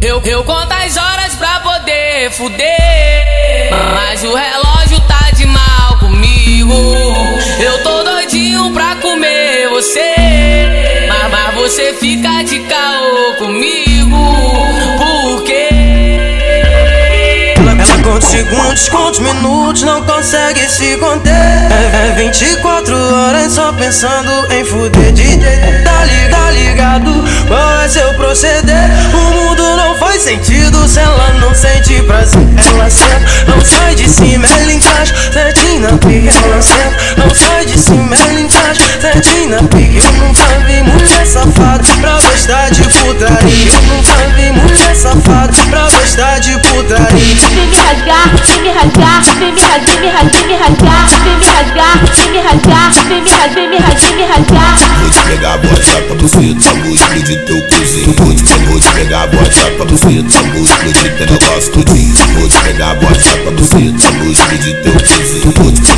eu, eu conto as horas pra poder fuder. Mas o relógio tá de mal comigo. Eu tô doidinho pra comer você. Mas, mas você fica de caô comigo. Por quê? Ela conta segundos, conta minutos, não consegue se conter. É, é 24 horas só pensando em fuder. DJ, tá ligado, tá ligado? Qual é seu proceder? O mundo não faz sentido se ela não sente prazer. Ela senta, não sai de cima, ela encaixa. Certinho pique, ela senta, não sai de cima, ela encaixa. Certinho pique, eu nunca vi mulher safada pra gostar de putaria. Eu nunca vi mulher safada pra gostar de putaria. Vem me rasgar, vem me rasgar, vem me rasgar, vem me rasgar, vem me rasgar, me rasgar. Vou te pegar, bota pra buceta, vou explodir teu cozinho. Vou te, pegar, bota pra buceta, vou explodir teu negócio tudinho. Vou te pegar, bota pra buceta, vou explodir teu cozinho.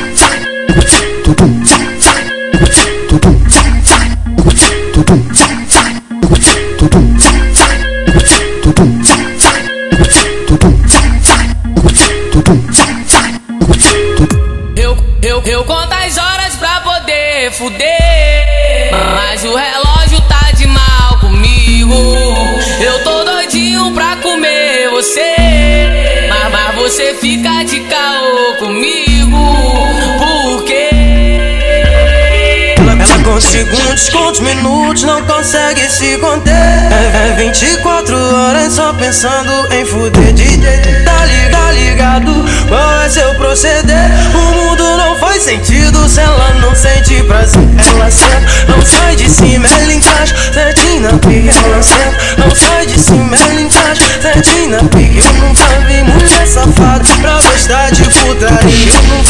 Eu, eu, eu conto as horas pra poder fuder. Mas o relógio tá de mal comigo. Eu tô doidinho pra comer você. Mas, mas você fica de caô comigo. Por quê? Ela conta segundos, conta minutos, não consegue se conter. É, é 24 horas só pensando em fuder. DJ, ela não sente prazer. Ela senta, não sai de cima, ela encaixa. Certinho na pique, ela senta, não sai de cima, ela encaixa. Certinho na pique, eu nunca vi mulher safada pra gostar de putaria.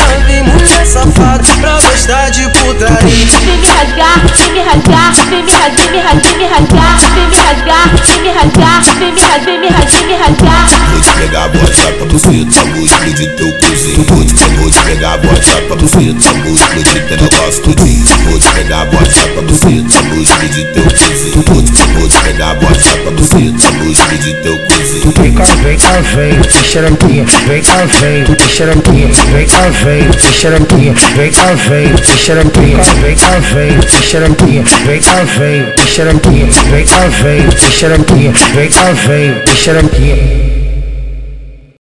rasgar, me rasgar, me rasgar, vem me rasgar, vem me rasgar, vem me rasgar, vem me rasgar, me rasgar. Vou te pegar a bota pra buceta, vou explodir teu cozinho. Vou te, vou te pegar a bota pra buceta, vou explodir teu negócio tudinho. Vou te pegar a bota pra buceta, vou explodir teu cozinho. Vou te, vou te pegar a bota pra buceta, vou explodir teu cozinho. Vem cá, vem cá, vem, xerequinha, vem cá, vem, xerequinha, vem cá, vem, xerequinha, vem cá, vem, xerequinha, vem cá, vem, xerequinha, vem cá, vem, xerequinha, vem cá, vem, xerequinha, vem cá, vem, xerequinha.